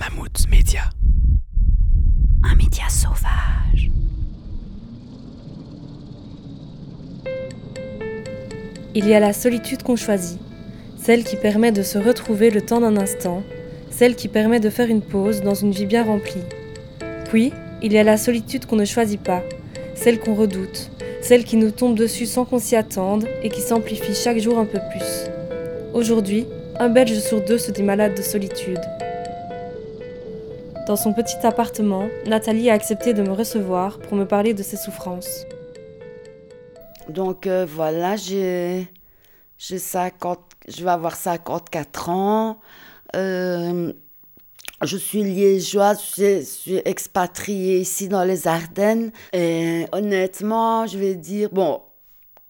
Mammouth Média. Un média sauvage. Il y a la solitude qu'on choisit, celle qui permet de se retrouver le temps d'un instant, celle qui permet de faire une pause dans une vie bien remplie. Puis, il y a la solitude qu'on ne choisit pas, celle qu'on redoute, celle qui nous tombe dessus sans qu'on s'y attende et qui s'amplifie chaque jour un peu plus. Aujourd'hui, un Belge sur deux se dit malade de solitude. Dans son petit appartement, Nathalie a accepté de me recevoir pour me parler de ses souffrances. Donc euh, voilà, j'ai, j'ai 50, je vais avoir 54 ans. Euh, je suis liégeoise, je suis expatriée ici dans les Ardennes. Et honnêtement, je vais dire, bon,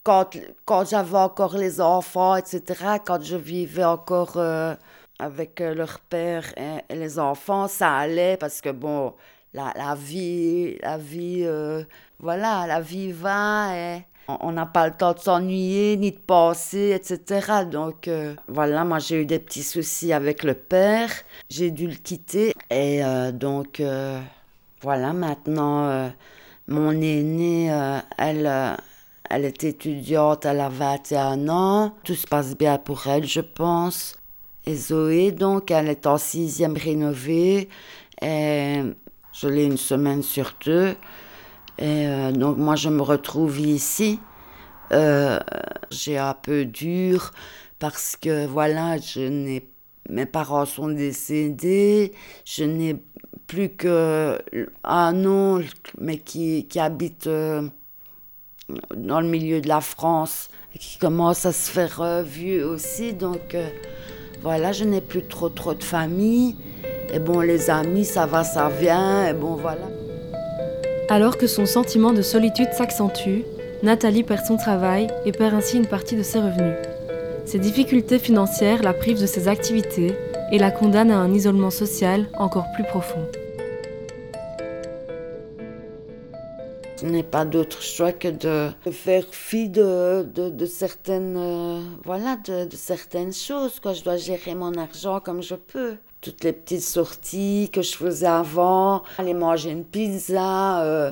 quand, quand j'avais encore les enfants, etc., quand je vivais encore euh, avec euh, leur père et, les enfants, ça allait parce que, bon, la, la vie, la vie, euh, voilà, la vie va et on n'a pas le temps de s'ennuyer ni de penser, etc. Donc voilà, moi j'ai eu des petits soucis avec le père, j'ai dû le quitter et donc voilà, maintenant mon aînée, elle elle est étudiante, elle a 21 ans. Tout se passe bien pour elle, je pense. Zoé, donc, elle est en sixième rénovée. Et je l'ai une semaine sur deux. Et euh, donc, moi, je me retrouve ici. Euh, j'ai un peu dur parce que, voilà, je n'ai mes parents sont décédés, je n'ai plus que un oncle, mais qui, qui habite euh, dans le milieu de la France et qui commence à se faire vieux aussi. Donc euh, voilà, je n'ai plus trop trop de famille. Et bon, les amis, ça va, ça vient. Et bon, voilà. Alors que son sentiment de solitude s'accentue, Nathalie perd son travail et perd ainsi une partie de ses revenus. Ses difficultés financières la privent de ses activités et la condamnent à un isolement social encore plus profond. N'ai pas d'autre choix que de faire fi de, de, certaines, euh, voilà, de, certaines choses. Quoi. Je dois gérer mon argent comme je peux. Toutes les petites sorties que je faisais avant, aller manger une pizza, euh,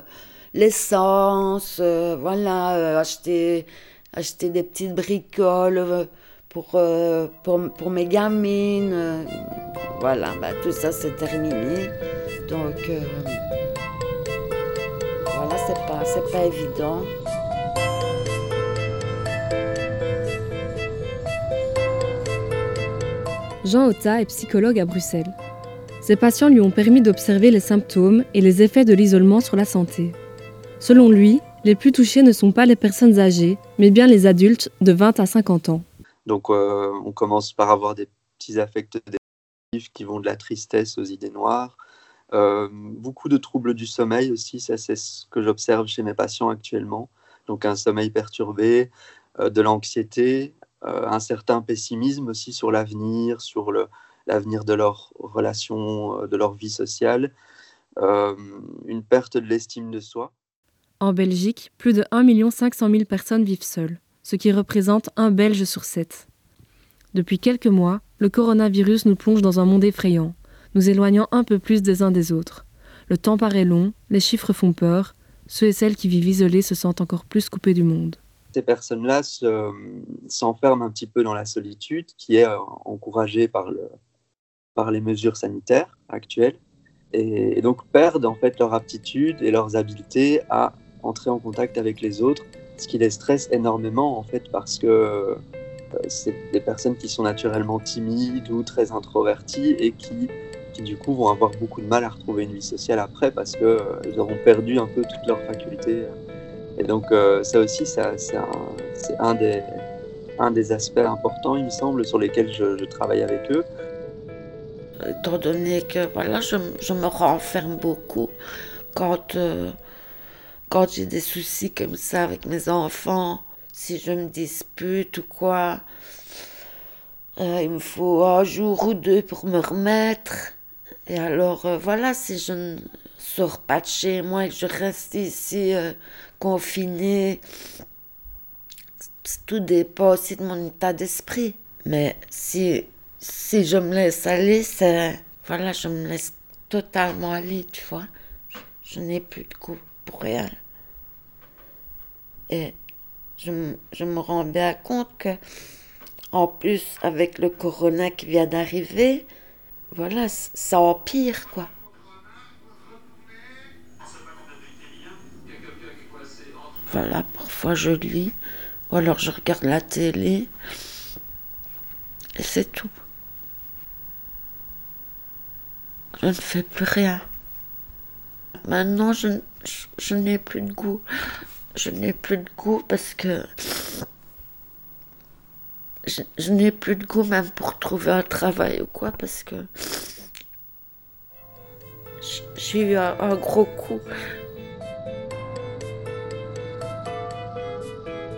l'essence, euh, voilà, acheter, acheter des petites bricoles pour, pour, pour, mes gamines. voilà, bah, tout ça c'est terminé. Donc c'est pas, c'est pas évident. Jean Otta est psychologue à Bruxelles. Ses patients lui ont permis d'observer les symptômes et les effets de l'isolement sur la santé. Selon lui, les plus touchés ne sont pas les personnes âgées, mais bien les adultes de 20 à 50 ans. Donc euh, on commence par avoir des petits affects dépressifs qui vont de la tristesse aux idées noires, euh, beaucoup de troubles du sommeil aussi, ça c'est ce que j'observe chez mes patients actuellement. Donc un sommeil perturbé, euh, de l'anxiété, euh, un certain pessimisme aussi sur l'avenir, sur l'avenir de leurs relations, de leur vie sociale, une perte de l'estime de soi. En Belgique, plus de 1 500 000 personnes vivent seules, ce qui représente un Belge sur sept. Depuis quelques mois, le coronavirus nous plonge dans un monde effrayant, nous éloignant un peu plus des uns des autres. Le temps paraît long, les chiffres font peur, ceux et celles qui vivent isolés se sentent encore plus coupés du monde. Ces personnes-là s'enferment un petit peu dans la solitude qui est euh, encouragée par, le, par les mesures sanitaires actuelles et, donc perdent en fait leur aptitude et leurs habiletés à entrer en contact avec les autres, ce qui les stresse énormément en fait parce que euh, c'est des personnes qui sont naturellement timides ou très introverties et qui qui du coup vont avoir beaucoup de mal à retrouver une vie sociale après parce qu'elles euh, auront perdu un peu toutes leurs facultés. Et donc euh, ça aussi, c'est un, des, aspects importants, il me semble, sur lesquels je, travaille avec eux. Étant donné que voilà, je, je me renferme beaucoup quand, euh, quand j'ai des soucis comme ça avec mes enfants, si je me dispute ou quoi, il me faut un jour ou deux pour me remettre. Et alors, euh, voilà, si je ne sors pas de chez moi et que je reste ici euh, confinée, tout dépend aussi de mon état d'esprit. Mais si, si je me laisse aller, c'est voilà, je me laisse totalement aller, tu vois. Je, n'ai plus de goût pour rien. Et je, je, me rends bien compte que, en plus, avec le corona qui vient d'arriver, voilà, ça empire, quoi. Voilà, parfois je lis, ou alors je regarde la télé, et c'est tout. Je ne fais plus rien. Maintenant, je, je, n'ai plus de goût. Je n'ai plus de goût parce que je, n'ai plus de goût même pour trouver un travail ou quoi parce que j'ai eu un gros coup.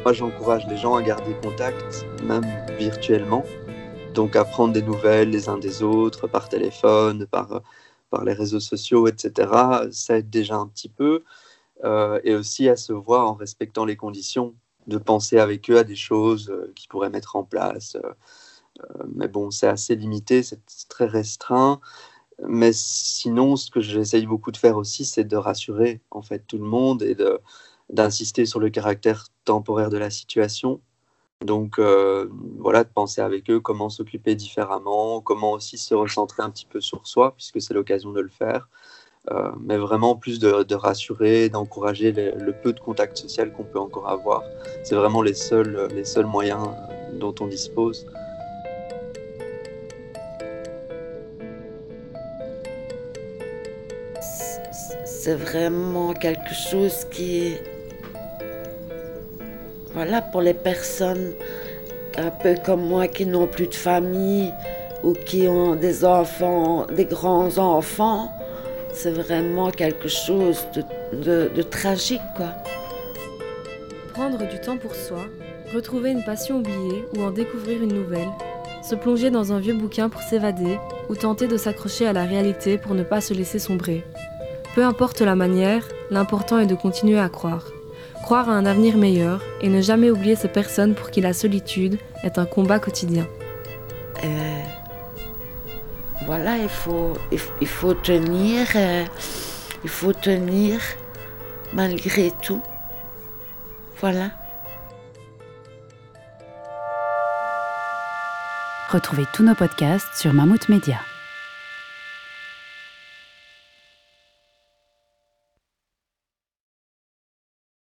Moi, j'encourage les gens à garder contact, même virtuellement. Donc, à prendre des nouvelles les uns des autres par téléphone, par, par les réseaux sociaux, etc. Ça aide déjà un petit peu. Euh, et aussi à se voir en respectant les conditions, de penser avec eux à des choses euh, qu'ils pourraient mettre en place. Euh, mais bon, c'est assez limité, c'est très restreint. Mais sinon, ce que j'essaye beaucoup de faire aussi, c'est de rassurer en fait tout le monde et d'insister sur le caractère temporaire de la situation. Donc euh, voilà, de penser avec eux comment s'occuper différemment, comment aussi se recentrer un petit peu sur soi, puisque c'est l'occasion de le faire. Euh, mais vraiment plus de, rassurer, d'encourager le peu de contact social qu'on peut encore avoir. C'est vraiment les seuls, les seuls moyens dont on dispose. C'est vraiment quelque chose qui voilà, pour les personnes un peu comme moi qui n'ont plus de famille ou qui ont des enfants, des grands-enfants, c'est vraiment quelque chose de, tragique, quoi. Prendre du temps pour soi, retrouver une passion oubliée ou en découvrir une nouvelle, se plonger dans un vieux bouquin pour s'évader ou tenter de s'accrocher à la réalité pour ne pas se laisser sombrer. Peu importe la manière, l'important est de continuer à croire croire à un avenir meilleur et ne jamais oublier ces personnes pour qui la solitude est un combat quotidien. Euh, voilà, il faut, il, faut tenir, euh, il faut tenir malgré tout. Voilà. Retrouvez tous nos podcasts sur Mammouth Media.